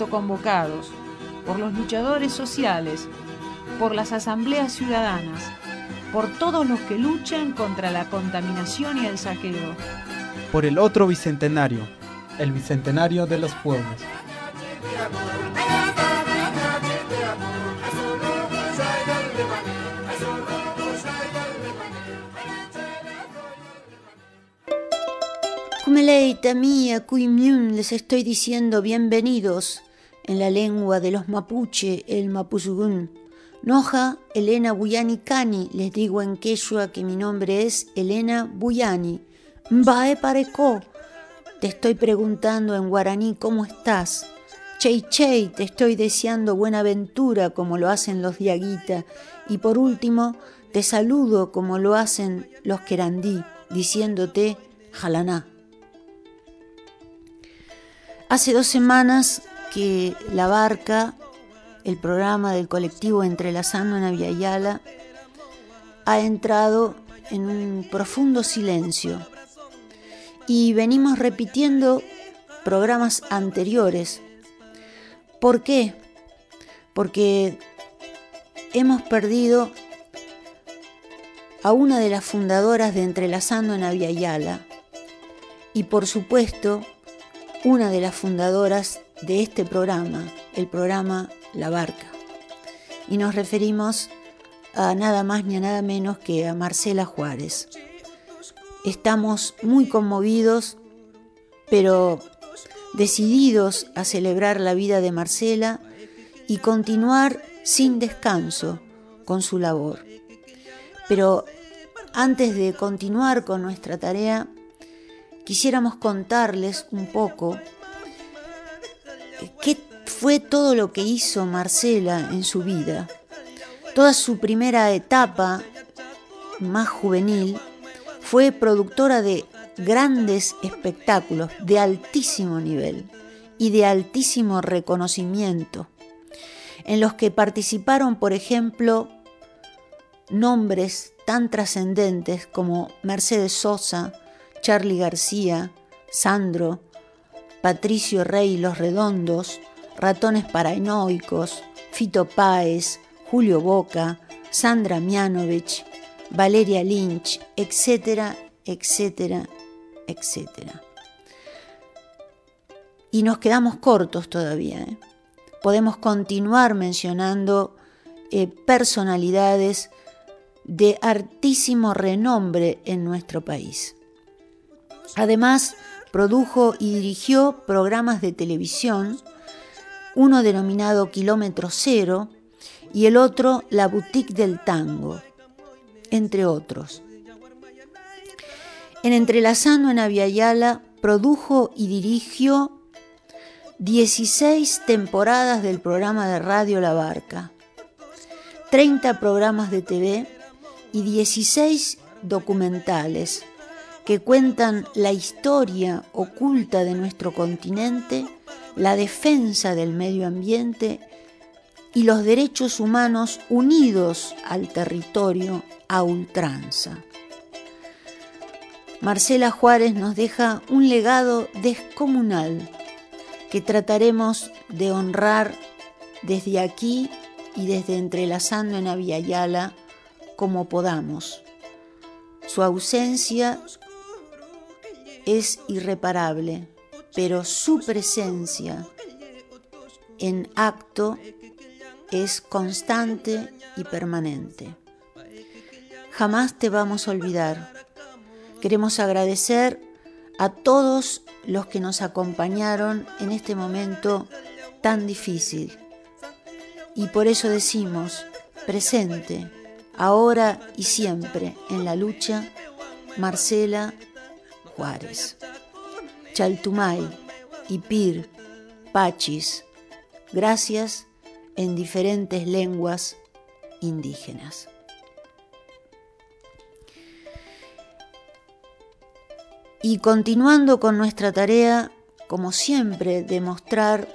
Autoconvocados, por los luchadores sociales, por las asambleas ciudadanas, por todos los que luchan contra la contaminación y el saqueo. Por el otro bicentenario, el bicentenario de los pueblos. Kumeleita mía, les estoy diciendo bienvenidos en la lengua de los mapuche, el mapuzugún. Noja Elena Buyani Kani, les digo en quechua que mi nombre es Elena Buyani. Mbae pareco, te estoy preguntando en guaraní cómo estás. Chei Chei, te estoy deseando buena aventura como lo hacen los diaguita. Y por último, te saludo como lo hacen los querandí, diciéndote jalaná. Hace dos semanas que La Barca, el programa del colectivo Entrelazando en Aviala, ha entrado en un profundo silencio y venimos repitiendo programas anteriores. ¿Por qué? Porque hemos perdido a una de las fundadoras de Entrelazando en Aviala y por supuesto una de las fundadoras de este programa, el programa La Barca. Y nos referimos a nada más ni a nada menos que a Marcela Juárez. Estamos muy conmovidos, pero decididos a celebrar la vida de Marcela y continuar sin descanso con su labor. Pero antes de continuar con nuestra tarea, quisiéramos contarles un poco qué fue todo lo que hizo Marcela en su vida. Toda su primera etapa, más juvenil, fue productora de grandes espectáculos de altísimo nivel y de altísimo reconocimiento, en los que participaron, por ejemplo, nombres tan trascendentes como Mercedes Sosa, Charlie García, Sandro, Patricio Rey Los Redondos, Ratones Paranoicos, Fito Páez, Julio Boca, Sandra Mianovich, Valeria Lynch, etcétera, etcétera, etcétera. Y nos quedamos cortos todavía. ¿eh? Podemos continuar mencionando eh, personalidades de altísimo renombre en nuestro país. Además, produjo y dirigió programas de televisión, uno denominado Kilómetro Cero y el otro La Boutique del Tango, entre otros. En Entrelazando en Aviala produjo y dirigió 16 temporadas del programa de radio La Barca, 30 programas de TV y 16 documentales que cuentan la historia oculta de nuestro continente, la defensa del medio ambiente y los derechos humanos unidos al territorio a ultranza. Marcela Juárez nos deja un legado descomunal que trataremos de honrar desde aquí y desde entrelazando en Aviala como podamos. Su ausencia es irreparable, pero su presencia en acto es constante y permanente. Jamás te vamos a olvidar. Queremos agradecer a todos los que nos acompañaron en este momento tan difícil. Y por eso decimos, presente, ahora y siempre en la lucha, Marcela Chaltumay, Ipir, Pachis, gracias en diferentes lenguas indígenas. Y continuando con nuestra tarea, como siempre, de mostrar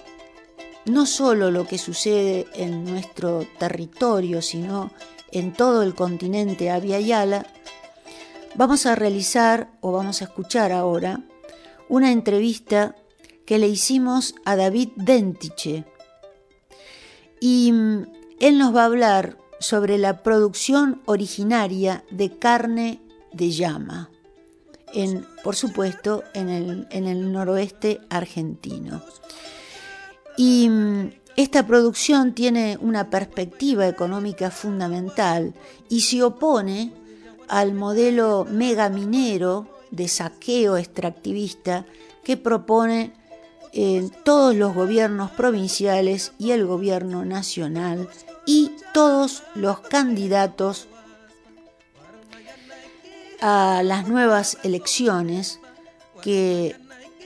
no solo lo que sucede en nuestro territorio, sino en todo el continente Yala, vamos a realizar o vamos a escuchar ahora una entrevista que le hicimos a David Dentiche. Y mm, él nos va a hablar sobre la producción originaria de carne de llama por supuesto, en el, en el noroeste argentino. Y mm, esta producción tiene una perspectiva económica fundamental y se opone al modelo megaminero de saqueo extractivista que propone eh, todos los gobiernos provinciales y el gobierno nacional y todos los candidatos a las nuevas elecciones que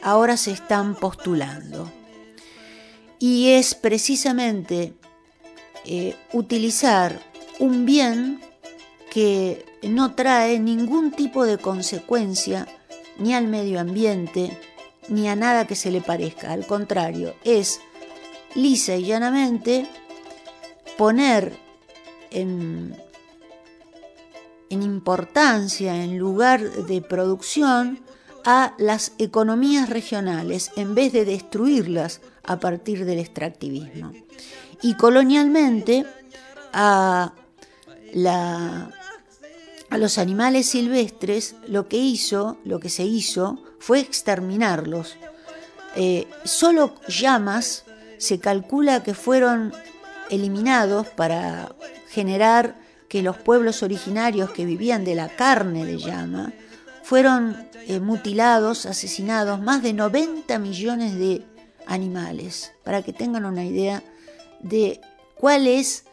ahora se están postulando. Y es precisamente eh, utilizar un bien que no trae ningún tipo de consecuencia ni al medio ambiente ni a nada que se le parezca. Al contrario, es lisa y llanamente poner en importancia en lugar de producción a las economías regionales en vez de destruirlas a partir del extractivismo. Y colonialmente a, a los animales silvestres lo que hizo, lo que se hizo, fue exterminarlos. Eh, solo llamas se calcula que fueron eliminados para generar que los pueblos originarios que vivían de la carne de llama fueron eh, mutilados, asesinados, más de 90 millones de animales, para que tengan una idea de cuál es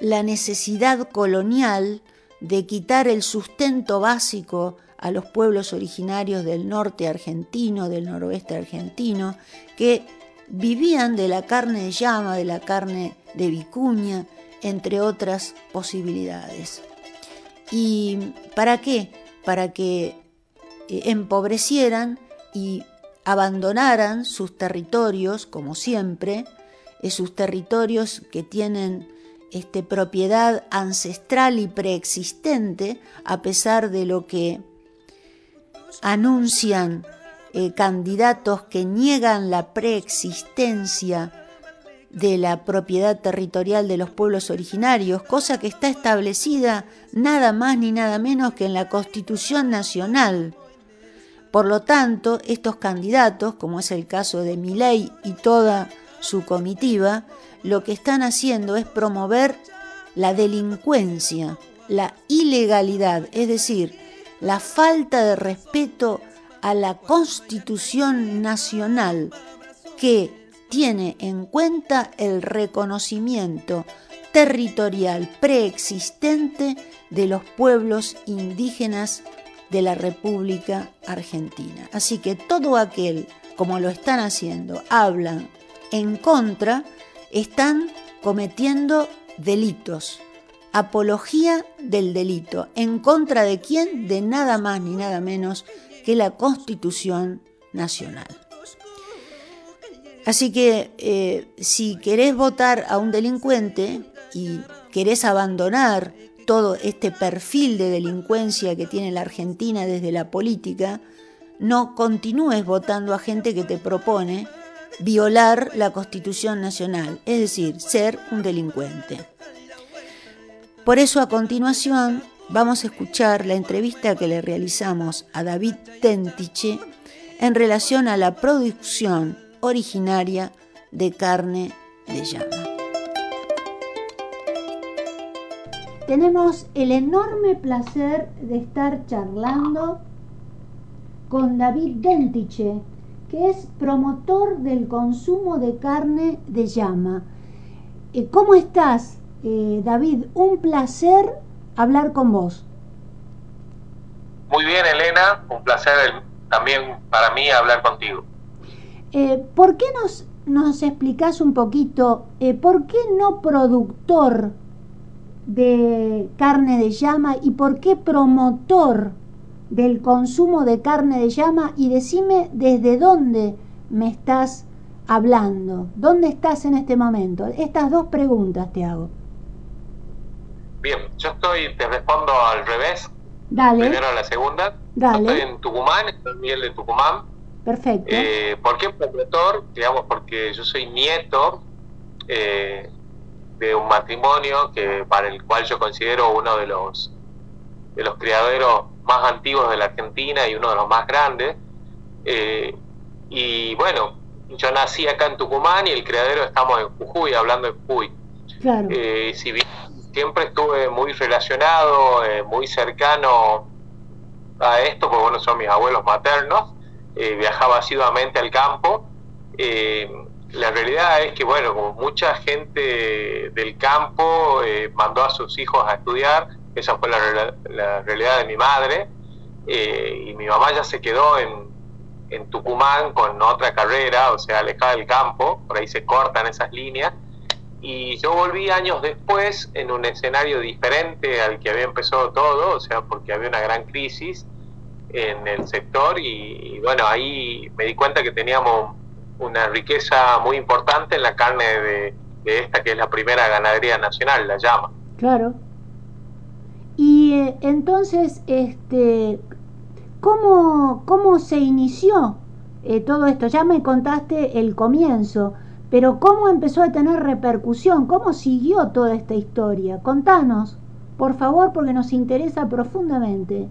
la necesidad colonial de quitar el sustento básico a los pueblos originarios del norte argentino, del noroeste argentino, que vivían de la carne de llama, de la carne de vicuña, entre otras posibilidades. ¿Y para qué? Para que eh, empobrecieran y abandonaran sus territorios, como siempre, eh, sus territorios que tienen este, propiedad ancestral y preexistente, a pesar de lo que anuncian eh, candidatos que niegan la preexistencia de la propiedad territorial de los pueblos originarios, cosa que está establecida nada más ni nada menos que en la Constitución Nacional. Por lo tanto, estos candidatos, como es el caso de Milei y toda su comitiva, lo que están haciendo es promover la delincuencia, la ilegalidad, es decir, la falta de respeto a la Constitución Nacional que tiene en cuenta el reconocimiento territorial preexistente de los pueblos indígenas de la República Argentina. Así que todo aquel, como lo están haciendo, hablan en contra, están cometiendo delitos. apología del delito. ¿En contra de quién? De nada más ni nada menos que la Constitución Nacional. Así que eh, si querés votar a un delincuente y querés abandonar todo este perfil de delincuencia que tiene la Argentina desde la política, no continúes votando a gente que te propone violar la Constitución Nacional, es decir, ser un delincuente. Por eso a continuación vamos a escuchar la entrevista que le realizamos a David Tentiche en relación a la producción originaria de carne de llama. Tenemos el enorme placer de estar charlando con David Dentiche, que es promotor del consumo de carne de llama. Eh, ¿Cómo estás, eh, David? Un placer hablar con vos. Muy bien, Elena, un placer también para mí hablar contigo. Eh, ¿Por qué nos, nos explicás un poquito, por qué no productor de carne de llama y por qué promotor del consumo de carne de llama y decime desde dónde me estás hablando, dónde estás en este momento. Estas dos preguntas te hago. Bien, yo estoy, te respondo al revés. Dale. Primero a la segunda. Dale. estoy en Tucumán, estoy en Miel de Tucumán. Perfecto. Eh, ¿Por qué promotor? Digamos, porque yo soy nieto eh, de un matrimonio que para el cual yo considero uno de los de los criaderos más antiguos de la Argentina y uno de los más grandes. Eh, y bueno, yo nací acá en Tucumán y el criadero estamos en Jujuy, hablando de Jujuy. Claro. Eh, si bien siempre estuve muy relacionado, eh, muy cercano a esto, porque bueno, son mis abuelos maternos, viajaba asiduamente al campo la realidad es que, bueno, como mucha gente del campo mandó a sus hijos a estudiar, esa fue la, realidad de mi madre, eh, y mi mamá ya se quedó en, en, Tucumán con otra carrera, o sea, alejada del campo, por ahí se cortan esas líneas, y yo volví años después en un escenario diferente al que había empezado todo, o sea, porque había una gran crisis en el sector, y bueno, ahí me di cuenta que teníamos una riqueza muy importante en la carne de, esta que es la primera ganadería nacional, la llama. Claro. Y eh, entonces, este, ¿cómo, ¿cómo se inició eh, todo esto? Ya me contaste el comienzo, pero ¿cómo empezó a tener repercusión? ¿Cómo siguió toda esta historia? Contanos, por favor, porque nos interesa profundamente.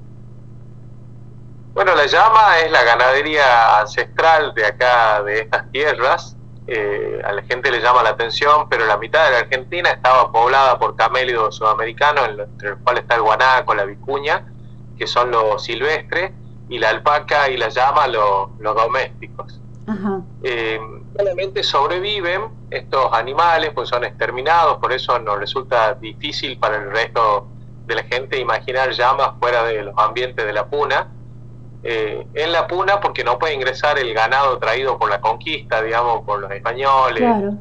Bueno, la llama es la ganadería ancestral de acá, de estas tierras. Eh, a la gente le llama la atención, pero la mitad de la Argentina estaba poblada por camélidos sudamericanos, entre los cuales está el guanaco, la vicuña, que son los silvestres, y la alpaca y la llama los, domésticos. Eh, solamente sobreviven estos animales, pues son exterminados, por eso nos resulta difícil para el resto de la gente imaginar llamas fuera de los ambientes de la puna eh, en la puna porque no puede ingresar el ganado traído por la conquista, digamos, por los españoles,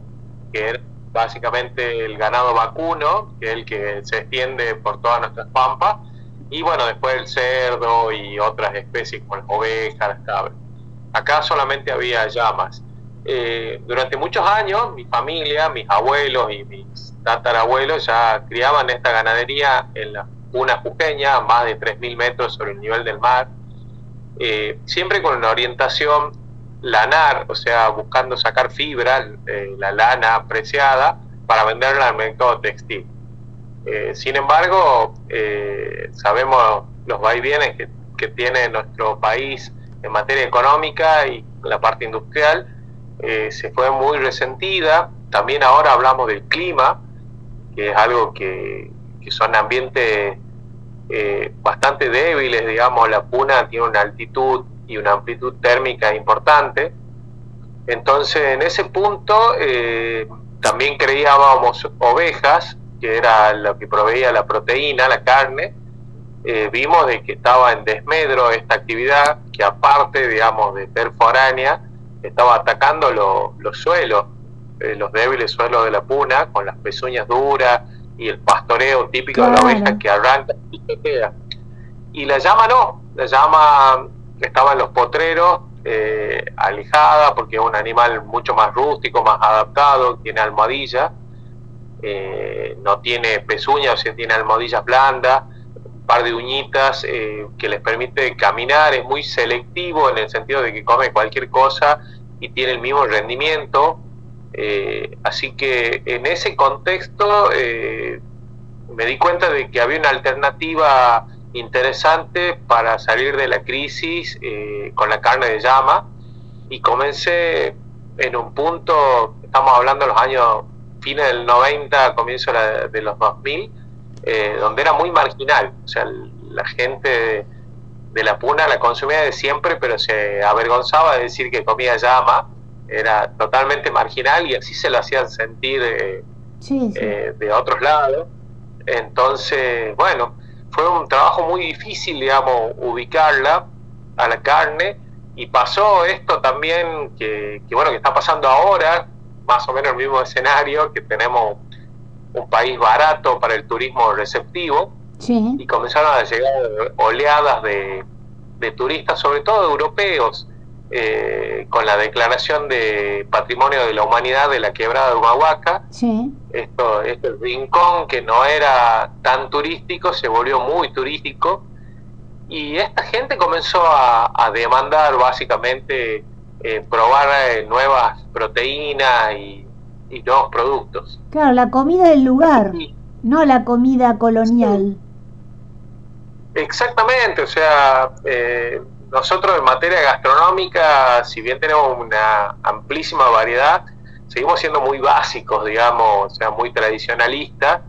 que era básicamente el ganado vacuno, que es el que se extiende por todas nuestras pampas, y bueno, después el cerdo y otras especies como las ovejas, las cabras. Acá solamente había llamas. Eh, durante muchos años, mi familia, mis abuelos y mis tatarabuelos ya criaban esta ganadería en la puna jujeña, a más de 3.000 metros sobre el nivel del mar eh, siempre con una orientación lanar, o sea, buscando sacar fibra, eh, la lana apreciada, para venderla al mercado textil. Eh, sin embargo, sabemos los vaivienes que, que tiene nuestro país en materia económica y la parte industrial, se fue muy resentida. También ahora hablamos del clima, que es algo que, que son ambientes eh, bastante débiles, digamos, la puna tiene una altitud y una amplitud térmica importante. Entonces, en ese punto, eh, también creíamos ovejas, que era lo que proveía la proteína, la carne. Eh, vimos de que estaba en desmedro esta actividad, que aparte, digamos, de ser foránea, estaba atacando los suelos, los débiles suelos de la puna, con las pezuñas duras, y el pastoreo típico de la oveja que arranca y se queda. Y la llama no, la llama estaba en los potreros, eh, alejada, porque es un animal mucho más rústico, más adaptado, tiene almohadilla, eh, no tiene pezuñas, o sea, tiene almohadillas blandas, un par de uñitas eh, que les permite caminar, es muy selectivo en el sentido de que come cualquier cosa y tiene el mismo rendimiento. Así que en ese contexto me di cuenta de que había una alternativa interesante para salir de la crisis eh, con la carne de llama y comencé en un punto, estamos hablando de los años fines del 90, comienzo de los 2000, eh, donde era muy marginal, o sea, la gente de, la puna la consumía de siempre, pero se avergonzaba de decir que comía llama, era totalmente marginal y así se lo hacían sentir eh, de otros lados. Entonces, bueno, fue un trabajo muy difícil, digamos, ubicarla a la carne. Y pasó esto también que, bueno, que está pasando ahora, más o menos el mismo escenario, que tenemos un país barato para el turismo receptivo. Y comenzaron a llegar oleadas de, de turistas, sobre todo europeos, eh, con la declaración de Patrimonio de la Humanidad de la quebrada de Humahuaca. Esto, este rincón que no era tan turístico se volvió muy turístico y esta gente comenzó a, demandar básicamente eh, probar eh, nuevas proteínas y, nuevos productos. Claro, la comida del lugar, no la comida colonial. Exactamente, o sea, eh, nosotros en materia gastronómica, si bien tenemos una amplísima variedad, seguimos siendo muy básicos, digamos, o sea, muy tradicionalistas.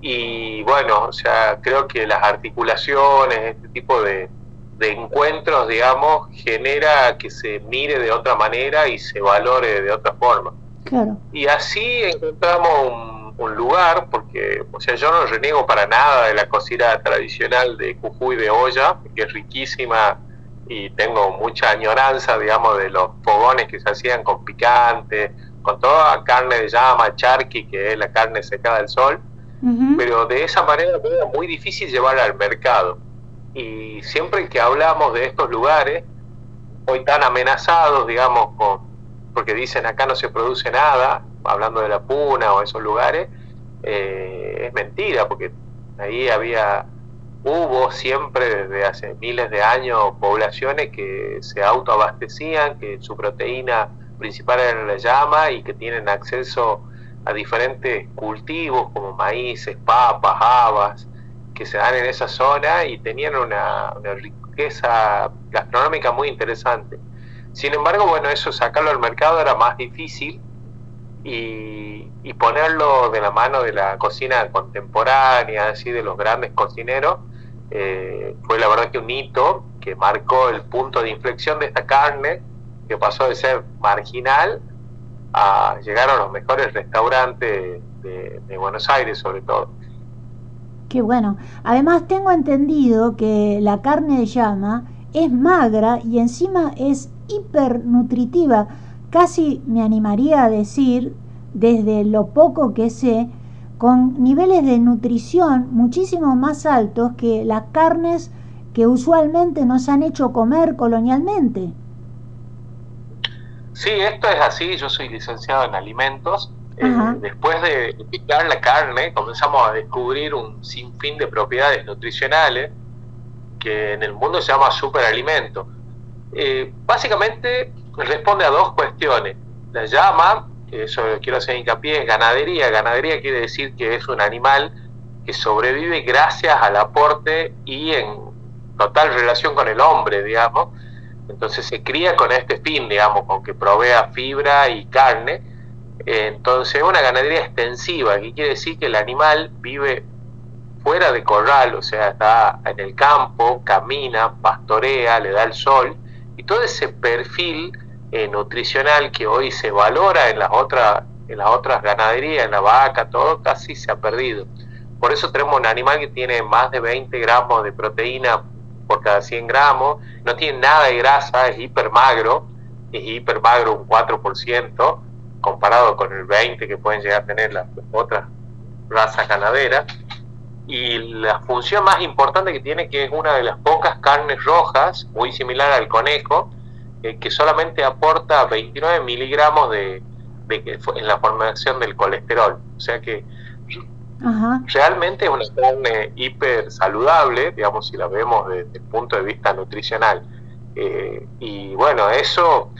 Y bueno, o sea, creo que las articulaciones, este tipo de, encuentros, digamos, genera que se mire de otra manera y se valore de otra forma. Claro. Y así encontramos un, un, lugar, porque, o sea, yo no reniego para nada de la cocina tradicional de Jujuy de olla, que es riquísima y tengo mucha añoranza, digamos, de los fogones que se hacían con picante, con toda carne de llama, charqui, que es la carne secada del sol, pero de esa manera era muy difícil llevarla al mercado. Y siempre que hablamos de estos lugares, hoy tan amenazados, digamos, con, porque dicen acá no se produce nada, hablando de la puna o esos lugares, eh, es mentira, porque ahí había hubo siempre desde hace miles de años poblaciones que se autoabastecían, que su proteína principal era la llama y que tienen acceso a diferentes cultivos como maíces, papas, habas, que se dan en esa zona y tenían una, riqueza gastronómica muy interesante. Sin embargo, bueno, eso sacarlo al mercado era más difícil y, y, ponerlo de la mano de la cocina contemporánea, así de los grandes cocineros, eh, fue la verdad que un hito que marcó el punto de inflexión de esta carne, que pasó de ser marginal a llegar a los mejores restaurantes de, Buenos Aires sobre todo. Qué bueno. Además tengo entendido que la carne de llama es magra y encima es hipernutritiva. Casi me animaría a decir, desde lo poco que sé, con niveles de nutrición muchísimo más altos que las carnes que usualmente nos han hecho comer colonialmente. Sí, esto es así, yo soy licenciado en alimentos. Eh, después de picar la carne, comenzamos a descubrir un sinfín de propiedades nutricionales que en el mundo se llama superalimento. Eh, básicamente responde a dos cuestiones. La llama eso quiero hacer hincapié, es ganadería. Ganadería quiere decir que es un animal que sobrevive gracias al aporte y en total relación con el hombre, digamos. Entonces se cría con este fin, digamos, con que provea fibra y carne. Entonces es una ganadería extensiva, que quiere decir que el animal vive fuera de corral, o sea, está en el campo, camina, pastorea, le da el sol, y todo ese perfil eh, nutricional que hoy se valora en las otras en las otras ganaderías, en la vaca, todo casi se ha perdido. Por eso tenemos un animal que tiene más de 20 gramos de proteína por cada 100 gramos, no tiene nada de grasa, es hiper magro, es hiper magro un 4% comparado con el 20% que pueden llegar a tener las otras raza ganadera. Y la función más importante que tiene, que es una de las pocas carnes rojas, muy similar al conejo, eh, que solamente aporta 29 miligramos de, en la formación del colesterol. O sea que realmente es una carne hiper saludable, digamos, si la vemos desde el punto de vista nutricional. Eh, y bueno, eso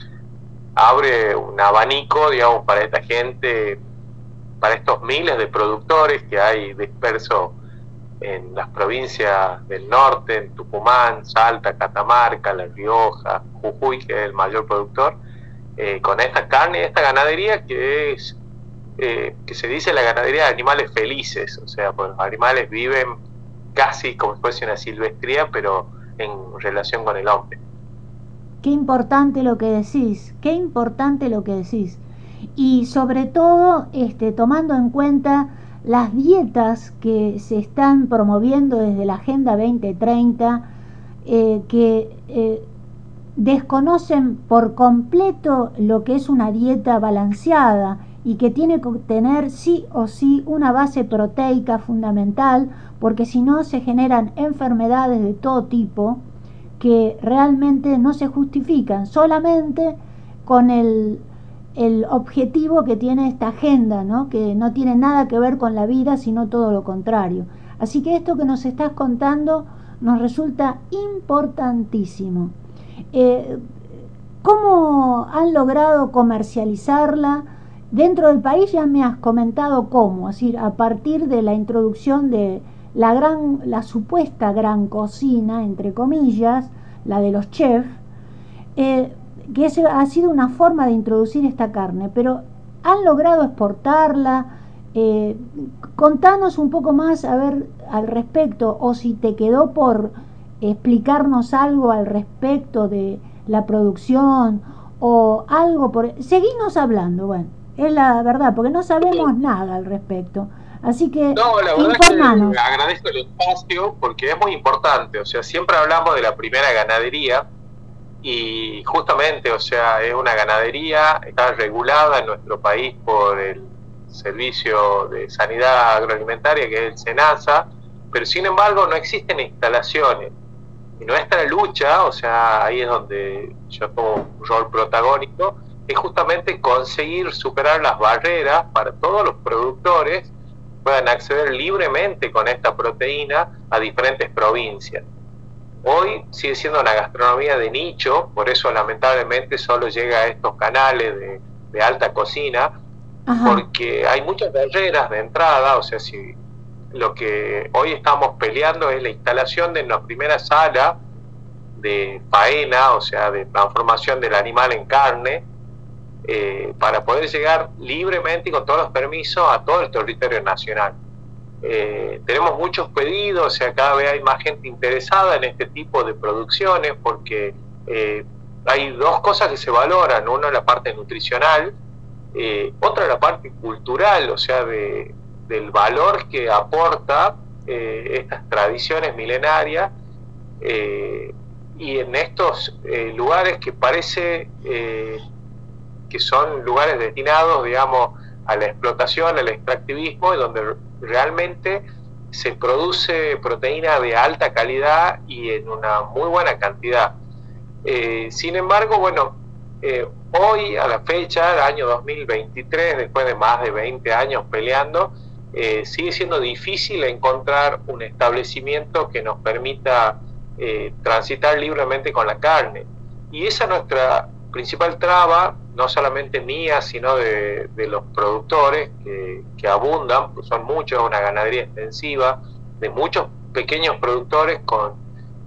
abre un abanico, digamos, para esta gente, para estos miles de productores que hay dispersos en las provincias del norte, en Tucumán, Salta, Catamarca, La Rioja, Jujuy, que es el mayor productor, eh, con esta carne esta ganadería que es, eh, que se dice la ganadería de animales felices, o sea, pues los animales viven casi como si fuese una silvestría, pero en relación con el hombre. Qué importante lo que decís, qué importante lo que decís. Y sobre todo, este, tomando en cuenta las dietas que se están promoviendo desde la Agenda 2030, eh, que eh, desconocen por completo lo que es una dieta balanceada y que tiene que tener sí o sí una base proteica fundamental, porque si no se generan enfermedades de todo tipo, que realmente no se justifican solamente con el, el objetivo que tiene esta agenda, ¿no? que no tiene nada que ver con la vida, sino todo lo contrario. Así que esto que nos estás contando nos resulta importantísimo. Eh, ¿Cómo han logrado comercializarla? Dentro del país ya me has comentado cómo, es decir, a partir de la introducción de la gran, la supuesta gran cocina, entre comillas, la de los chefs, eh, que ha sido una forma de introducir esta carne, pero han logrado exportarla. Eh, contanos un poco más a ver al respecto, o si te quedó por explicarnos algo al respecto de la producción o algo por seguimos hablando, bueno, es la verdad, porque no sabemos nada al respecto. Así que, no, la verdad que agradezco el espacio porque es muy importante. O sea, siempre hablamos de la primera ganadería y justamente, o sea, es una ganadería, está regulada en nuestro país por el Servicio de Sanidad Agroalimentaria, que es el SENASA, pero sin embargo no existen instalaciones. Y nuestra lucha, o sea, ahí es donde yo tomo un rol protagónico, es justamente conseguir superar las barreras para todos los productores puedan acceder libremente con esta proteína a diferentes provincias. Hoy sigue siendo una gastronomía de nicho, por eso lamentablemente solo llega a estos canales de, alta cocina, porque hay muchas barreras de entrada, o sea, si lo que hoy estamos peleando es la instalación de una primera sala de faena, o sea, de transformación del animal en carne, eh, para poder llegar libremente y con todos los permisos a todo el territorio nacional. Eh, tenemos muchos pedidos, o sea, cada vez hay más gente interesada en este tipo de producciones porque eh, hay dos cosas que se valoran, una la parte nutricional, otra la parte cultural, o sea, de, del valor que aporta estas tradiciones milenarias y en estos lugares que parece que son lugares destinados, digamos, a la explotación, al extractivismo, y donde realmente se produce proteína de alta calidad y en una muy buena cantidad. Eh, sin embargo, bueno, eh, hoy a la fecha, el año 2023, después de más de 20 años peleando, eh, sigue siendo difícil encontrar un establecimiento que nos permita transitar libremente con la carne. Y esa es nuestra principal traba, no solamente mía, sino de, los productores que, abundan, pues son muchos, una ganadería extensiva, de muchos pequeños productores con,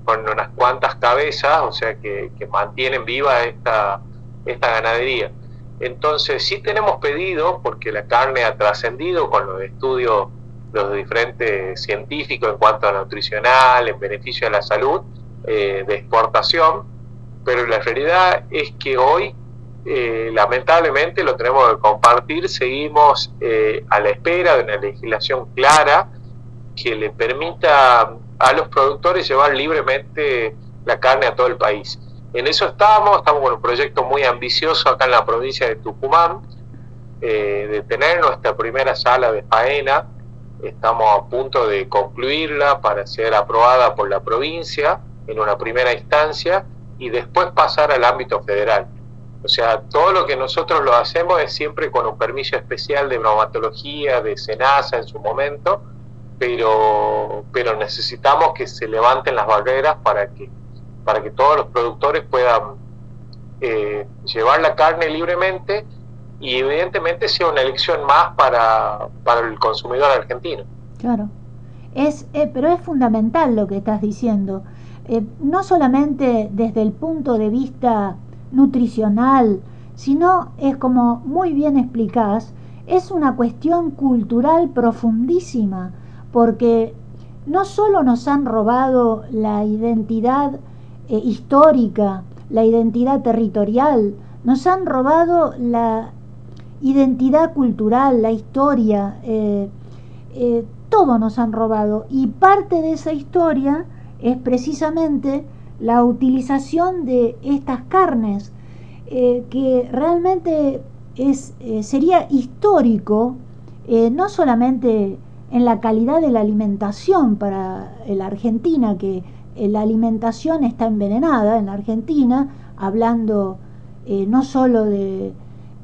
unas cuantas cabezas, o sea, que, mantienen viva esta, esta ganadería. Entonces, sí tenemos pedido, porque la carne ha trascendido con los estudios los diferentes científicos en cuanto a nutricional, en beneficio de la salud, eh, de exportación, pero la realidad es que hoy eh, lamentablemente lo tenemos que compartir, seguimos eh, a la espera de una legislación clara que le permita a los productores llevar libremente la carne a todo el país. En eso estamos, estamos con un proyecto muy ambicioso acá en la provincia de Tucumán, eh, de tener nuestra primera sala de faena estamos a punto de concluirla para ser aprobada por la provincia en una primera instancia y después pasar al ámbito federal. O sea, todo lo que nosotros lo hacemos es siempre con un permiso especial de bromatología, de SENASA en su momento, pero, pero necesitamos que se levanten las barreras para que, para que todos los productores puedan eh, llevar la carne libremente y evidentemente sea una elección más para, para el consumidor argentino. Claro, es, eh, pero es fundamental lo que estás diciendo, eh, no solamente desde el punto de vista nutricional, sino es como muy bien explicás, es una cuestión cultural profundísima, porque no solo nos han robado la identidad eh, histórica, la identidad territorial, nos han robado la identidad cultural, la historia, eh, todo nos han robado. Y parte de esa historia es precisamente la utilización de estas carnes, eh, que realmente es, sería histórico, no solamente en la calidad de la alimentación para la Argentina, que la alimentación está envenenada en la Argentina, hablando no solo de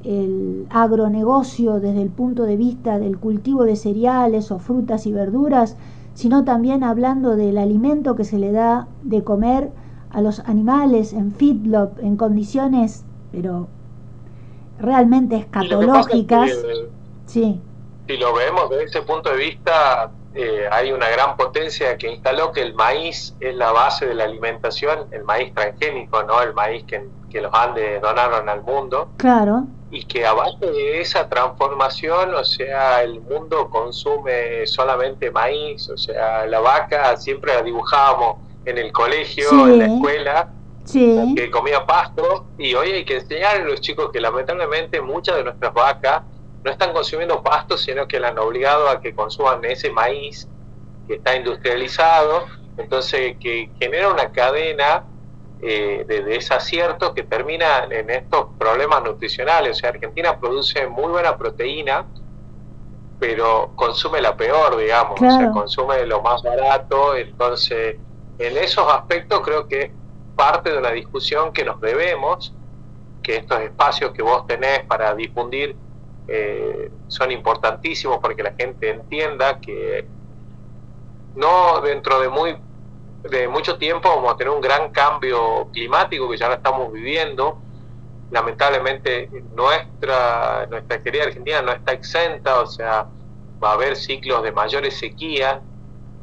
el agronegocio desde el punto de vista del cultivo de cereales o frutas y verduras, sino también hablando del alimento que se le da de comer a los animales en feedlot, en condiciones, pero realmente escatológicas. sí. Si lo vemos desde ese punto de vista, eh, hay una gran potencia que instaló que el maíz es la base de la alimentación, el maíz transgénico, ¿no? El maíz que, que los Andes donaron al mundo. Claro y que abajo de esa transformación, o sea, el mundo consume solamente maíz, o sea, la vaca siempre la dibujábamos en el colegio, en la escuela, que comía pasto, y hoy hay que enseñar a los chicos que lamentablemente muchas de nuestras vacas no están consumiendo pasto, sino que la han obligado a que consuman ese maíz que está industrializado, entonces que genera una cadena eh, de, desaciertos que terminan en estos problemas nutricionales. O sea, Argentina produce muy buena proteína, pero consume la peor, digamos, o sea, consume lo más barato. Entonces, en esos aspectos creo que es parte de una discusión que nos debemos, que estos espacios que vos tenés para difundir eh, son importantísimos porque la gente entienda que no dentro de muy de mucho tiempo vamos a tener un gran cambio climático que ya lo estamos viviendo. Lamentablemente nuestra, nuestra querida Argentina no está exenta, o sea, va a haber ciclos de mayores sequías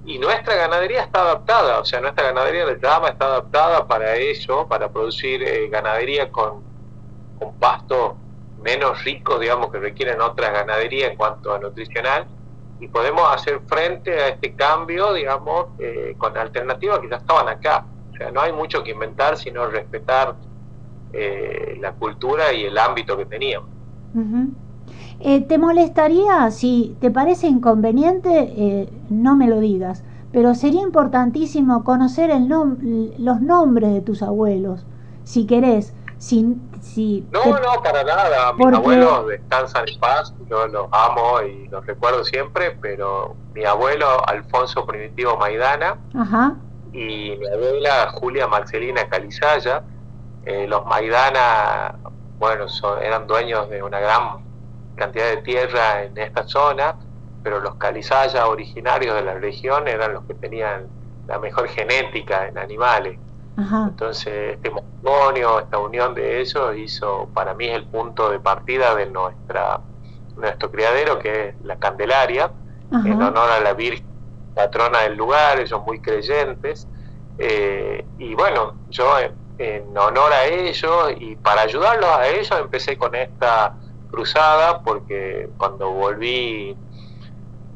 y nuestra ganadería está adaptada, o sea, nuestra ganadería de llama está adaptada para ello, para producir eh, ganadería con, con pastos menos ricos, digamos, que requieren otra ganadería en cuanto a nutricional y podemos hacer frente a este cambio, digamos, eh, con alternativas que ya estaban acá. O sea, no hay mucho que inventar, sino respetar eh, la cultura y el ámbito que teníamos. Eh, ¿Te molestaría, si te parece inconveniente, no me lo digas, pero sería importantísimo conocer el los nombres de tus abuelos, si querés, sin no, no, para nada. Mis abuelos descansan en paz, yo los amo y los recuerdo siempre, pero mi abuelo Alfonso Primitivo Maidana y mi abuela Julia Marcelina Calizaya, eh, los Maidana, bueno, eran dueños de una gran cantidad de tierra en esta zona, pero los Calizaya originarios de la región eran los que tenían la mejor genética en animales. Entonces, este matrimonio, esta unión de ellos hizo, para mí es el punto de partida de nuestra nuestro criadero, que es la Candelaria, en honor a la Virgen patrona del lugar, ellos muy creyentes. Eh, y bueno, yo en, honor a ellos y para ayudarlos a ellos empecé con esta cruzada, porque cuando volví,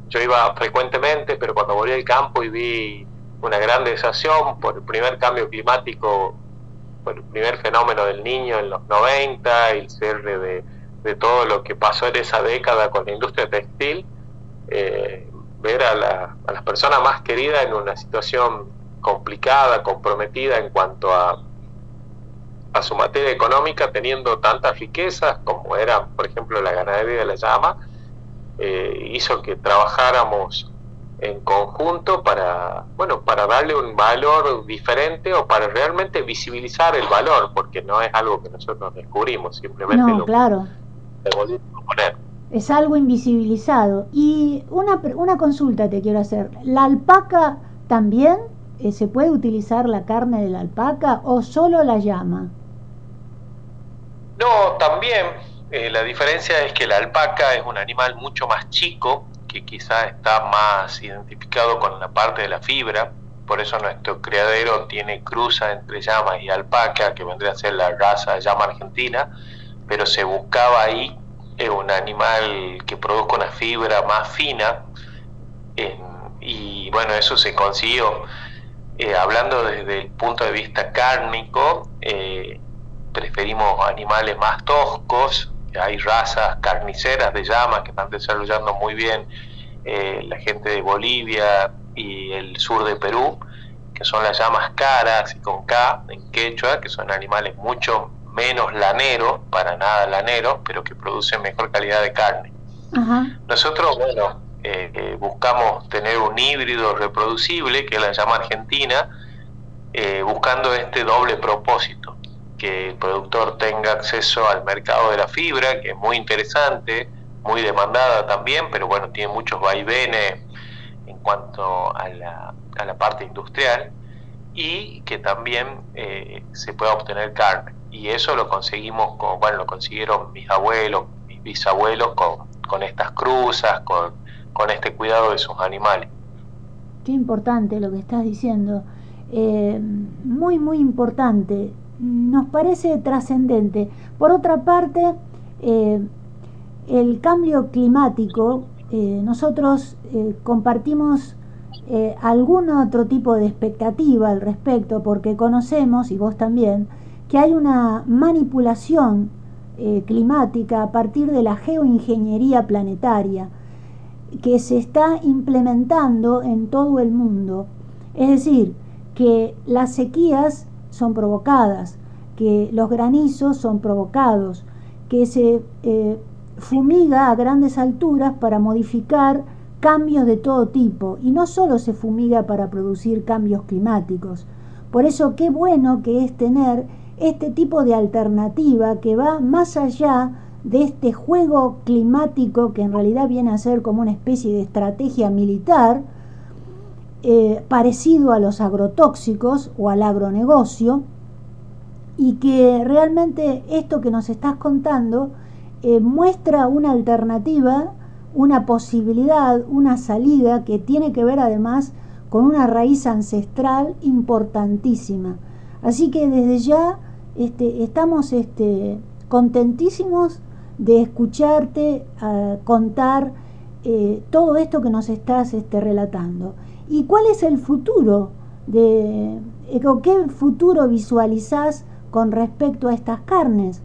yo iba frecuentemente, pero cuando volví al campo y vi una gran desación por el primer cambio climático, por el primer fenómeno del niño en los 90, el cierre de, todo lo que pasó en esa década con la industria textil, eh, ver a, las personas más queridas en una situación complicada, comprometida en cuanto a, a su materia económica, teniendo tantas riquezas como era, por ejemplo, la ganadería de la llama, eh, hizo que trabajáramos en conjunto para, bueno, para darle un valor diferente o para realmente visibilizar el valor, porque no es algo que nosotros descubrimos, simplemente no, lo claro. poner. Es algo invisibilizado. Y una, una consulta te quiero hacer. ¿La alpaca también eh, se puede utilizar la carne de la alpaca o solo la llama? No, también. Eh, la diferencia es que la alpaca es un animal mucho más chico que quizás está más identificado con la parte de la fibra, por eso nuestro criadero tiene cruza entre llama y alpaca, que vendría a ser la raza llama argentina, pero se buscaba ahí eh, un animal que produzca una fibra más fina, y bueno, eso se consiguió. Eh, hablando desde el punto de vista cárnico, eh, preferimos animales más toscos, hay razas carniceras de llamas que están desarrollando muy bien eh, la gente de Bolivia y el sur de Perú, que son las llamas caras y con K en quechua, que son animales mucho menos laneros, para nada laneros, pero que producen mejor calidad de carne. Nosotros, bueno, eh, eh, buscamos tener un híbrido reproducible, que es la llama argentina, buscando este doble propósito que el productor tenga acceso al mercado de la fibra, que es muy interesante, muy demandada también, pero bueno, tiene muchos vaivenes en cuanto a la, a la parte industrial y que también eh, se pueda obtener carne. Y eso lo conseguimos, con, bueno, lo consiguieron mis abuelos, mis bisabuelos con, con estas cruzas, con, con este cuidado de sus animales. Qué importante lo que estás diciendo. Eh, muy, muy importante nos parece trascendente. Por otra parte, eh, el cambio climático, eh, nosotros eh, compartimos algún otro tipo de expectativa al respecto, porque conocemos, y vos también, que hay una manipulación climática a partir de la geoingeniería planetaria que se está implementando en todo el mundo. Es decir, que las sequías son provocadas, que los granizos son provocados, que se eh, fumiga a grandes alturas para modificar cambios de todo tipo y no solo se fumiga para producir cambios climáticos. Por eso qué bueno que es tener este tipo de alternativa que va más allá de este juego climático que en realidad viene a ser como una especie de estrategia militar, eh, parecido a los agrotóxicos o al agronegocio y que realmente esto que nos estás contando eh, muestra una alternativa, una posibilidad, una salida que tiene que ver además con una raíz ancestral importantísima. Así que desde ya este, estamos este, contentísimos de escucharte contar eh, todo esto que nos estás este, relatando. ¿Y cuál es el futuro? De, eh, ¿Qué futuro visualizás con respecto a estas carnes?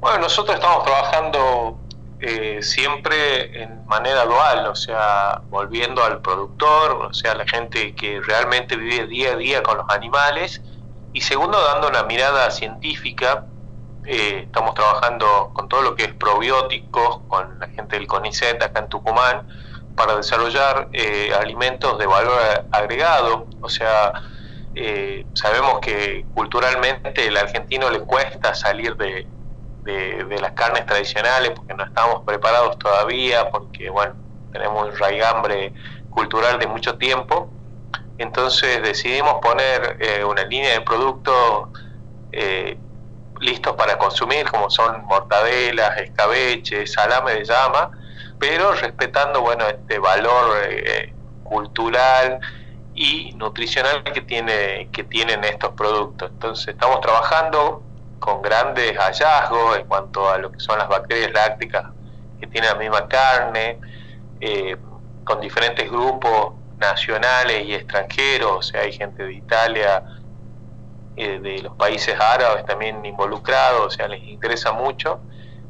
Bueno, nosotros estamos trabajando eh, siempre en manera dual, o sea, volviendo al productor, o sea, la gente que realmente vive día a día con los animales, y segundo, dando una mirada científica. Eh, estamos trabajando con todo lo que es probióticos, con la gente del CONICET acá en Tucumán, para desarrollar eh, alimentos de valor agregado, o sea, eh, sabemos que culturalmente el argentino le cuesta salir de, las carnes tradicionales porque no estamos preparados todavía, porque bueno, tenemos un raigambre cultural de mucho tiempo. Entonces decidimos poner eh, una línea de productos listos para consumir, como son mortadelas, escabeches, salame de llama, pero respetando bueno este valor eh, cultural y nutricional que tiene que tienen estos productos. Entonces estamos trabajando con grandes hallazgos en cuanto a lo que son las bacterias lácticas que tienen la misma carne, eh, con diferentes grupos nacionales y extranjeros, o sea, hay gente de Italia, eh, de los países árabes también involucrados, o sea, les interesa mucho.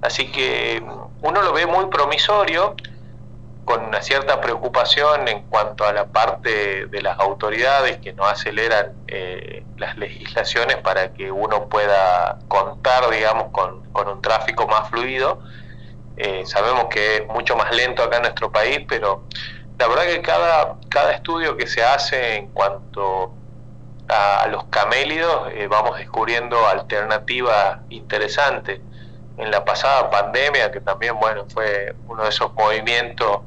Así que uno lo ve muy promisorio, con una cierta preocupación en cuanto a la parte de las autoridades que no aceleran eh, las legislaciones para que uno pueda contar, digamos, con, un tráfico más fluido. Eh, sabemos que es mucho más lento acá en nuestro país, pero la verdad que cada, cada estudio que se hace en cuanto a, los camélidos eh, vamos descubriendo alternativas interesantes. En la pasada pandemia, que también bueno fue uno de esos movimientos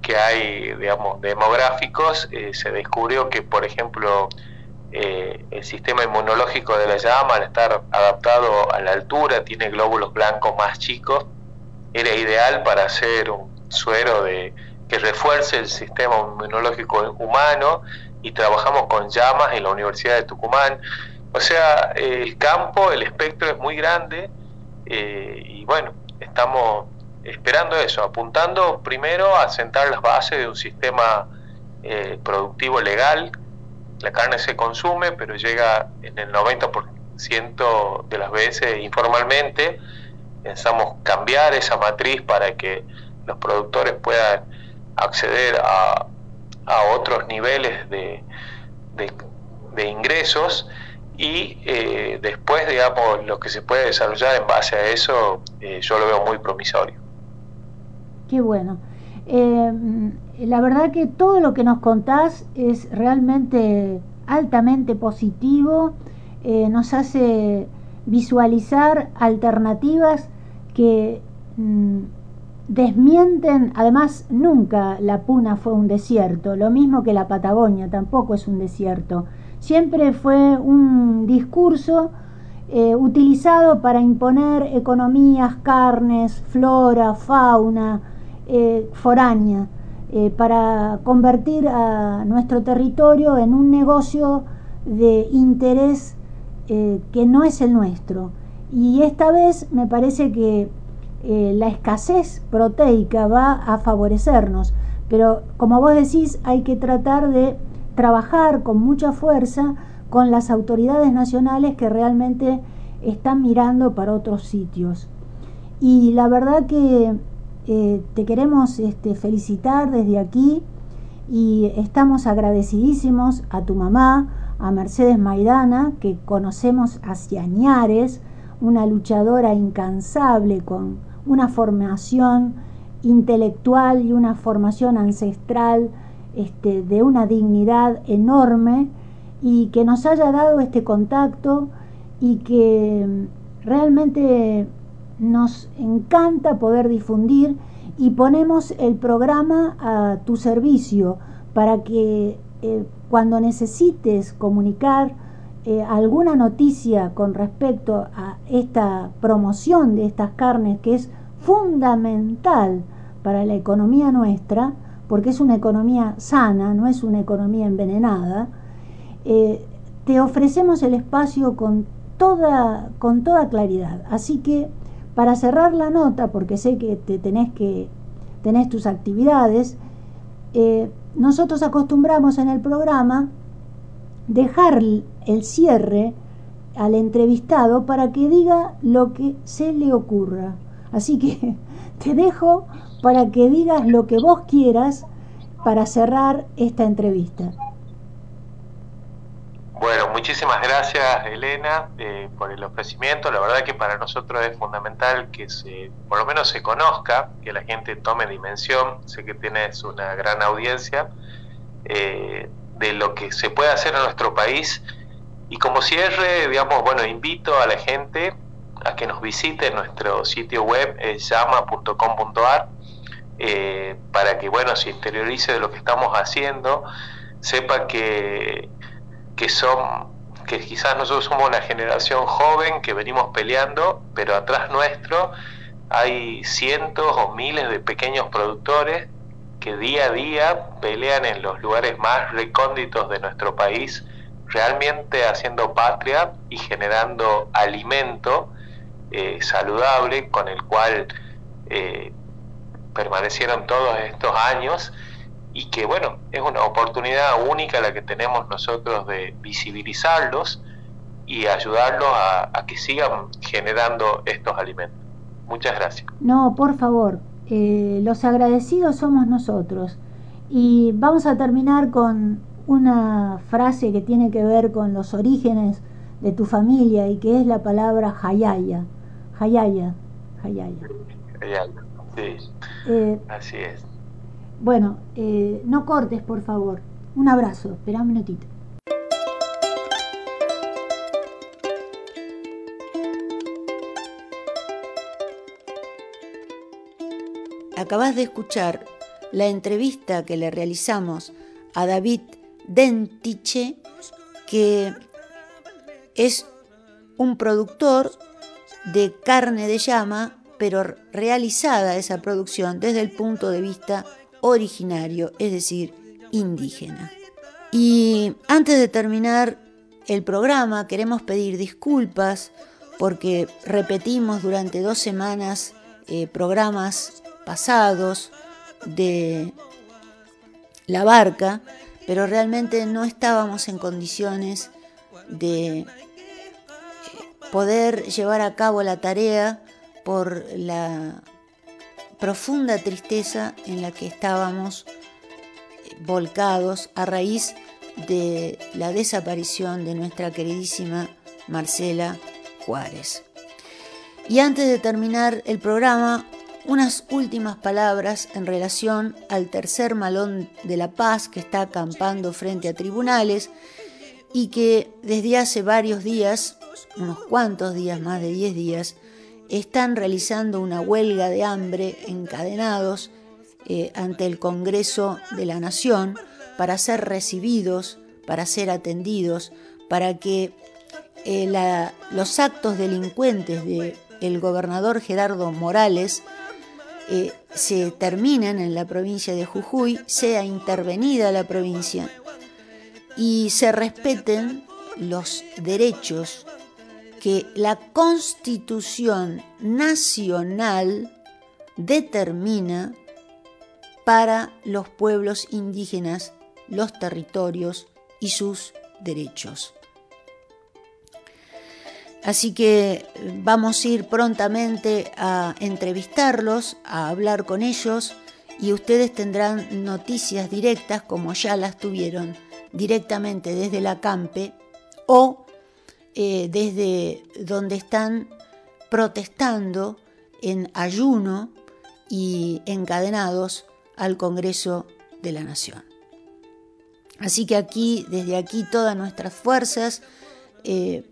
que hay, digamos, demográficos, eh, se descubrió que, por ejemplo, eh, el sistema inmunológico de la llama, al estar adaptado a la altura, tiene glóbulos blancos más chicos, era ideal para hacer un suero de, que refuerce el sistema inmunológico humano y trabajamos con llamas en la Universidad de Tucumán. O sea, el campo, el espectro es muy grande eh, y bueno, estamos esperando eso, apuntando primero a sentar las bases de un sistema eh, productivo legal. La carne se consume, pero llega en el 90% de las veces informalmente. Pensamos cambiar esa matriz para que los productores puedan acceder a, otros niveles de, de, ingresos y eh, después, digamos, lo que se puede desarrollar en base a eso, eh, yo lo veo muy promisorio. Qué bueno. Eh, la verdad que todo lo que nos contás es realmente altamente positivo, nos hace visualizar alternativas que mm, desmienten, además nunca la Puna fue un desierto, lo mismo que la Patagonia tampoco es un desierto, siempre fue un discurso eh, utilizado para imponer economías, carnes, flora, fauna, eh, foránea, eh, para convertir a nuestro territorio en un negocio de interés que no es el nuestro. Y esta vez me parece que eh, la escasez proteica va a favorecernos. Pero como vos decís, hay que tratar de trabajar con mucha fuerza con las autoridades nacionales que realmente están mirando para otros sitios. Y la verdad que eh, te queremos este, felicitar desde aquí y estamos agradecidísimos a tu mamá, a Mercedes Maidana, que conocemos hacia añares, una luchadora incansable con una formación intelectual y una formación ancestral este, de una dignidad enorme y que nos haya dado este contacto y que realmente nos encanta poder difundir y ponemos el programa a tu servicio para que eh, cuando necesites comunicar eh, alguna noticia con respecto a esta promoción de estas carnes que es fundamental para la economía nuestra, porque es una economía sana, no es una economía envenenada, eh, te ofrecemos el espacio con toda, con toda claridad. Así que para cerrar la nota, porque sé que te tenés que tenés tus actividades, eh, nosotros acostumbramos en el programa dejar el cierre al entrevistado para que diga lo que se le ocurra. Así que te dejo para que digas lo que vos quieras para cerrar esta entrevista. Bueno, muchísimas gracias Elena eh, por el ofrecimiento. La verdad que para nosotros es fundamental que se, por lo menos se conozca, que la gente tome dimensión. Sé que tienes una gran audiencia. Eh, de lo que se puede hacer en nuestro país. Y como cierre, digamos, bueno, invito a la gente a que nos visite nuestro sitio web, llama.com.ar, eh, para que, bueno, se interiorice de lo que estamos haciendo, sepa que, que son que quizás nosotros somos una generación joven que venimos peleando, pero atrás nuestro hay cientos o miles de pequeños productores que día a día pelean en los lugares más recónditos de nuestro país, realmente haciendo patria y generando alimento eh, saludable con el cual eh, permanecieron todos estos años y que bueno, es una oportunidad única la que tenemos nosotros de visibilizarlos y ayudarlos a, a que sigan generando estos alimentos. Muchas gracias. No, por favor, eh, los agradecidos somos nosotros. Y vamos a terminar con una frase que tiene que ver con los orígenes de tu familia y que es la palabra Hayaya. Hayaya. Hayaya. Sí, eh, así es. Bueno, eh, no cortes, por favor. Un abrazo, espera un minutito. Acabas de escuchar la entrevista que le realizamos a David Dentiche, que es un productor de carne de llama, pero realizada esa producción desde el punto de vista originario, es decir, indígena. Y antes de terminar el programa, queremos pedir disculpas porque repetimos durante dos semanas eh, programas pasados de la barca, pero realmente no estábamos en condiciones de eh, poder llevar a cabo la tarea por la profunda tristeza en la que estábamos eh, volcados a raíz de la desaparición de nuestra queridísima Marcela Juárez. Y antes de terminar el programa, unas últimas palabras en relación al tercer malón de la paz que está acampando frente a tribunales y que desde hace varios días, unos cuantos días, más de 10 días, están realizando una huelga de hambre encadenados eh, ante el Congreso de la Nación para ser recibidos, para ser atendidos, para que eh, los actos delincuentes del gobernador Gerardo Morales eh, se terminen en la provincia de Jujuy, sea intervenida la provincia y se respeten los derechos que la constitución nacional determina para los pueblos indígenas, los territorios y sus derechos. Así que vamos a ir prontamente a entrevistarlos, a hablar con ellos y ustedes tendrán noticias directas como ya las tuvieron directamente desde la CAMPE o eh, desde donde están protestando en ayuno y encadenados al Congreso de la Nación. Así que aquí, desde aquí, todas nuestras fuerzas eh,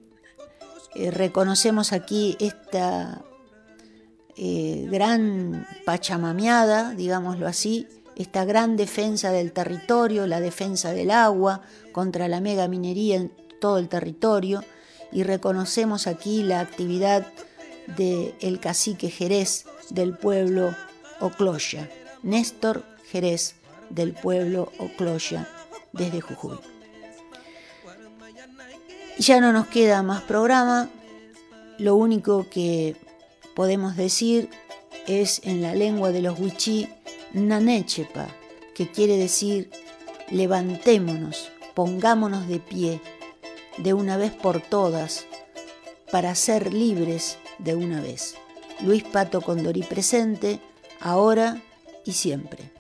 eh, reconocemos aquí esta gran pachamameada, digámoslo así, esta gran defensa del territorio, la defensa del agua contra la mega minería en todo el territorio, y reconocemos aquí la actividad del cacique Jerez del pueblo Ocloya, Néstor Jerez del pueblo Ocloya desde Jujuy. Ya no nos queda más programa. Lo único que podemos decir es en la lengua de los wichí nanechepa, que quiere decir levantémonos, pongámonos de pie de una vez por todas para ser libres de una vez. Luis Pato Condorí presente, ahora y siempre.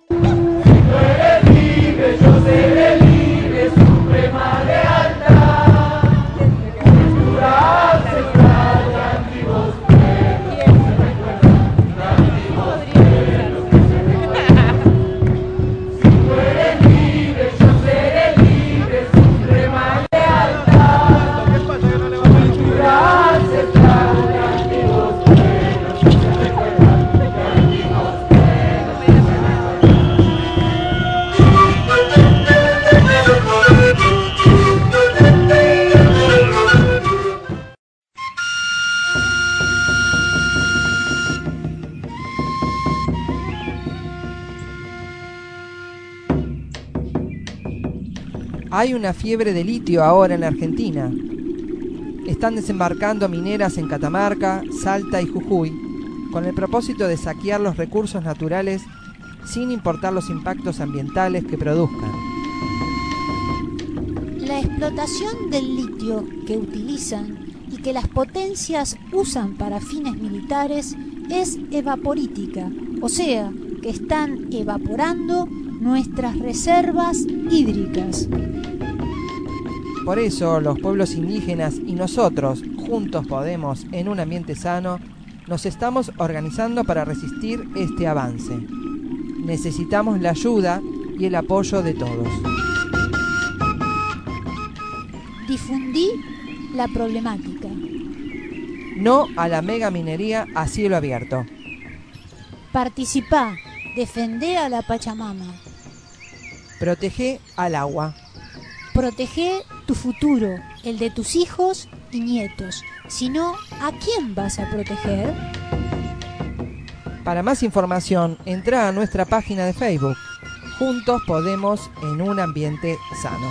Hay una fiebre de litio ahora en Argentina. Están desembarcando mineras en Catamarca, Salta y Jujuy con el propósito de saquear los recursos naturales sin importar los impactos ambientales que produzcan. La explotación del litio que utilizan y que las potencias usan para fines militares es evaporítica, o sea, que están evaporando nuestras reservas hídricas. Por eso los pueblos indígenas y nosotros, juntos podemos, en un ambiente sano, Nos estamos organizando para resistir este avance. Necesitamos la ayuda y el apoyo de todos. Difundí la problemática. No a la mega minería a cielo abierto. Participá, defendé a la Pachamama. Protege al agua. Protege tu futuro, el de tus hijos y nietos. Si no, ¿a quién vas a proteger? Para más información, entra a nuestra página de Facebook. Juntos podemos en un ambiente sano.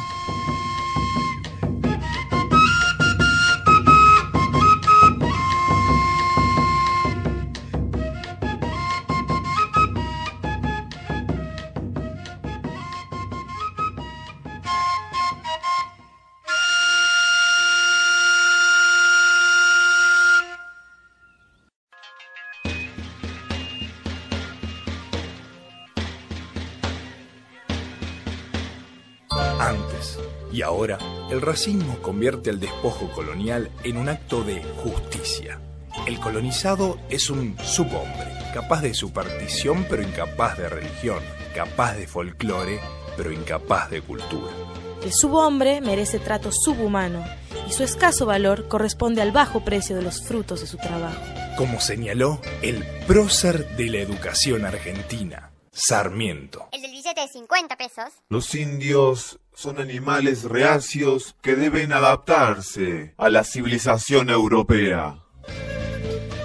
El racismo convierte el despojo colonial en un acto de justicia. El colonizado es un subhombre, capaz de superstición pero incapaz de religión, capaz de folclore pero incapaz de cultura. El subhombre merece trato subhumano y su escaso valor corresponde al bajo precio de los frutos de su trabajo. Como señaló el prócer de la educación argentina, Sarmiento. El del billete de 50 pesos. Los indios son animales reacios que deben adaptarse a la civilización europea.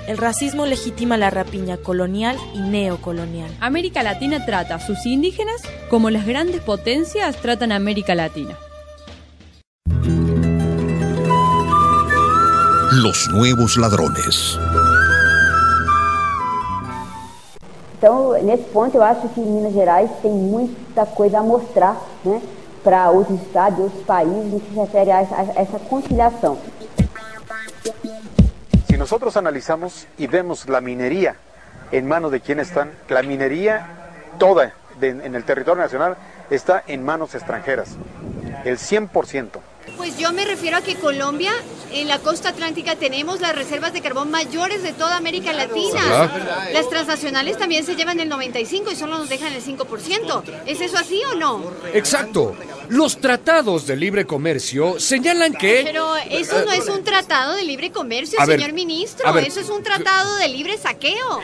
El racismo legitima la rapiña colonial y neocolonial. América Latina trata a sus indígenas como las grandes potencias tratan a América Latina. Los nuevos ladrones. Então, nesse ponto, eu acho que Minas Gerais tem muita coisa a mostrar para outros estados outros países no que se refere a essa, conciliação. Si nosotros analizamos y vemos la minería en manos de quienes están, la minería toda en el territorio nacional está en manos extranjeras, el 100%. Pues yo me refiero a que Colombia, en la costa atlántica, tenemos las reservas de carbón mayores de toda América Latina. Las transnacionales también se llevan el 95 y solo nos dejan el 5%. ¿Es eso así o no? Exacto. Los tratados de libre comercio señalan que... Pero eso no es un tratado de libre comercio, ver, señor ministro. ver, eso es un tratado de libre saqueo.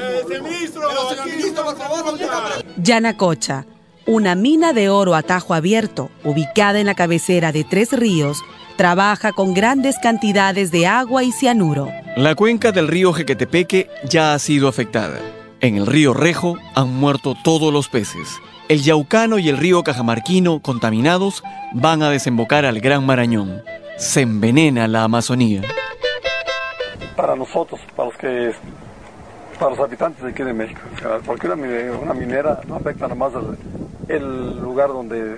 Yanacocha, una mina de oro a tajo abierto, ubicada en la cabecera de Tres Ríos, trabaja con grandes cantidades de agua y cianuro. La cuenca del río Jequetepeque ya ha sido afectada. En el río Rejo han muerto todos los peces. El Yaucano y el río Cajamarquino, contaminados, van a desembocar al Gran Marañón. Se envenena la Amazonía. Para nosotros, para los que para los habitantes de aquí de México, o sea, porque una minera, una minera no afecta nada más el, el lugar donde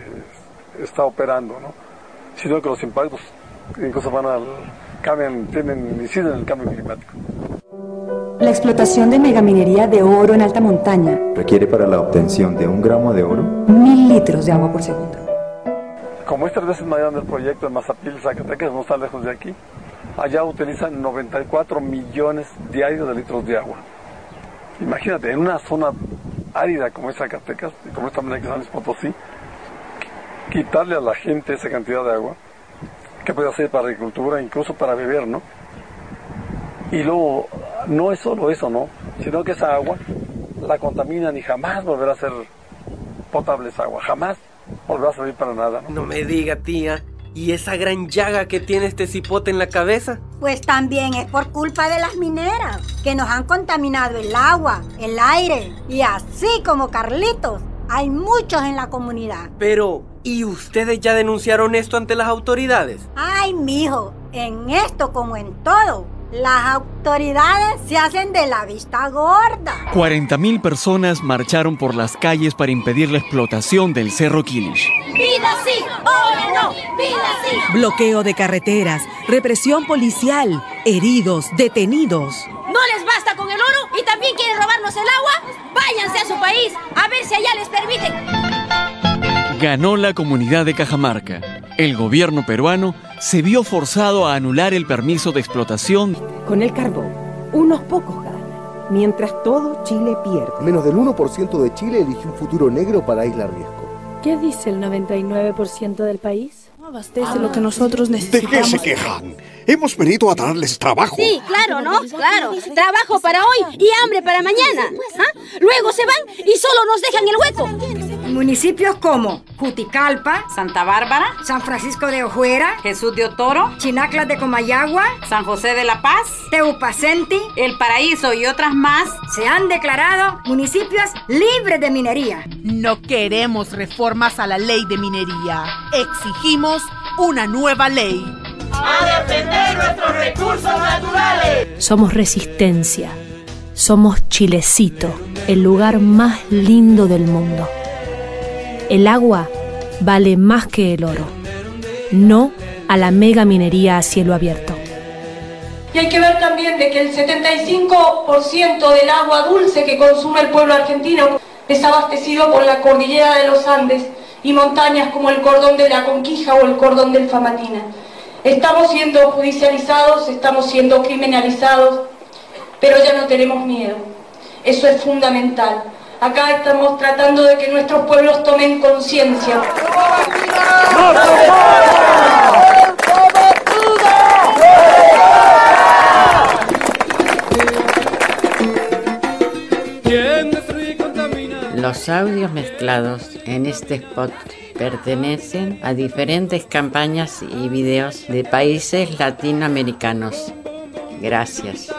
está operando, ¿no? sino que los impactos incluso van al cambian, tienen inciden en el cambio climático. La explotación de megaminería de oro en alta montaña, Requiere para la obtención de un gramo de oro mil litros de agua por segundo. Como es tres veces más grande el proyecto de Mazapil, Zacatecas, no está lejos de aquí, allá utilizan 94 millones diarios de litros de agua. Imagínate, en una zona árida como es Zacatecas, como es también aquí San Luis Potosí, quitarle a la gente esa cantidad de agua, que puede hacer para agricultura, incluso para beber, ¿no? Y luego, no es solo eso, ¿no? Sino que esa agua la contaminan y jamás volverá a ser potable esa agua, jamás volverá a servir para nada, ¿no? No me diga, tía. ¿Y esa gran llaga que tiene este cipote en la cabeza? Pues también es por culpa de las mineras, que nos han contaminado el agua, el aire, y así como Carlitos, hay muchos en la comunidad. Pero, ¿y ustedes ya denunciaron esto ante las autoridades? Ay, mijo, en esto como en todo, las autoridades se hacen de la vista gorda. 40.000 personas marcharon por las calles para impedir la explotación del Cerro Kilish. ¡Vida sí! ¡Ahora no! ¡Vida sí! Bloqueo de carreteras, represión policial, heridos, detenidos. ¿No les basta con el oro y también quieren robarnos el agua? Váyanse a su país, a ver si allá les permiten. Ganó la comunidad de Cajamarca. El gobierno peruano se vio forzado a anular el permiso de explotación Con el carbón, unos pocos ganan. mientras todo Chile pierde. Menos del 1% de Chile eligió un futuro negro para Isla Riesgo. ¿Qué dice el 99% del país? No abastece lo que nosotros ¿De necesitamos. qué se quejan? Hemos venido a darles trabajo. Sí, claro, ¿no? Claro. Trabajo para hoy y hambre para mañana. ¿Ah? Luego se van y solo nos dejan el hueco. Municipios como Juticalpa, Santa Bárbara, San Francisco de Ojuera, Jesús de Otoro, Chinaclas de Comayagua, San José de la Paz, Teupacenti, El Paraíso y otras más se han declarado municipios libres de minería. No queremos reformas a la ley de minería. Exigimos una nueva ley. a defender nuestros recursos naturales. Somos resistencia. Somos Chilecito, el lugar más lindo del mundo. El agua vale más que el oro. No a la mega minería a cielo abierto. Y hay que ver también de que el 75% del agua dulce que consume el pueblo argentino es abastecido por la cordillera de los Andes y montañas como el cordón de la Conquija o el cordón del Famatina. Estamos siendo judicializados, estamos siendo criminalizados, pero ya no tenemos miedo. Eso es fundamental. Acá estamos tratando de que nuestros pueblos tomen conciencia. Los audios mezclados en este spot pertenecen a diferentes campañas y videos de países latinoamericanos. Gracias.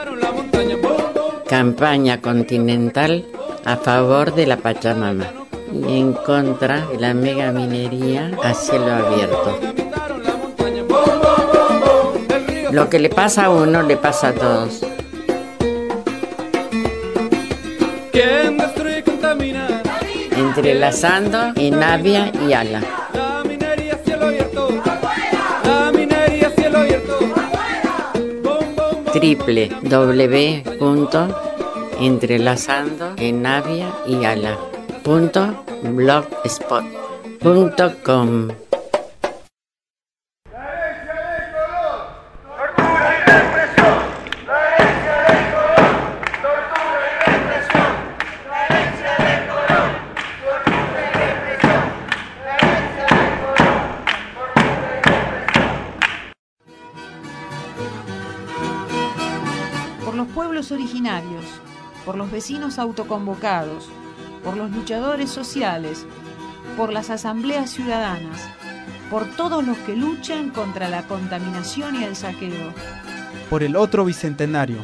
Campaña continental a favor de la Pachamama y en contra de la megaminería a cielo abierto. Lo que le pasa a uno le pasa a todos. Entrelazando en Avia y Ala. La minería cielo www.entrelazando en Avia y Ala. Blogspot.com por los vecinos autoconvocados, por los luchadores sociales, por las asambleas ciudadanas, por todos los que luchan contra la contaminación y el saqueo. por el otro bicentenario,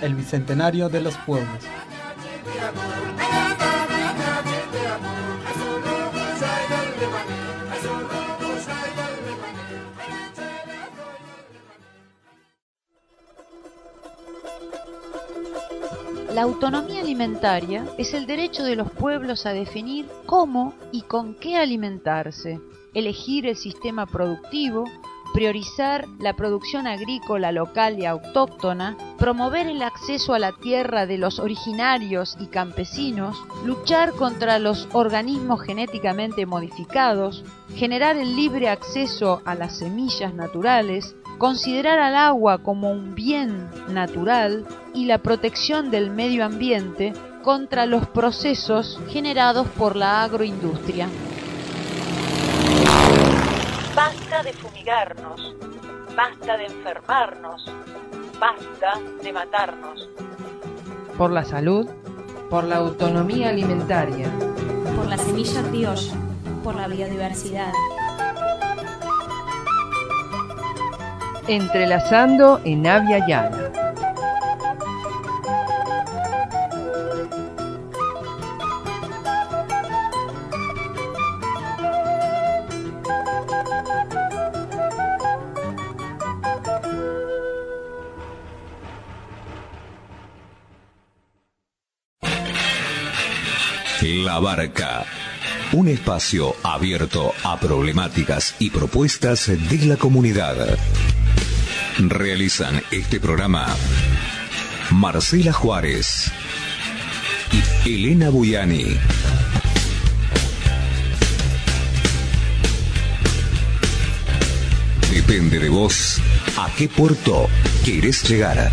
el bicentenario de los pueblos. La autonomía alimentaria es el derecho de los pueblos a definir cómo y con qué alimentarse, elegir el sistema productivo, priorizar la producción agrícola local y autóctona, promover el acceso a la tierra de los originarios y campesinos, luchar contra los organismos genéticamente modificados, generar el libre acceso a las semillas naturales, considerar al agua como un bien natural y la protección del medio ambiente contra los procesos generados por la agroindustria. Basta de fumigarnos, basta de enfermarnos, basta de matarnos. Por la salud, por la autonomía alimentaria. por la semilla criolla, por la biodiversidad. Entrelazando en Avia Yala. La Barca. Un espacio abierto a problemáticas y propuestas de la comunidad. Realizan este programa Marcela Juárez y Elena Buyani. Depende de vos a qué puerto querés llegar.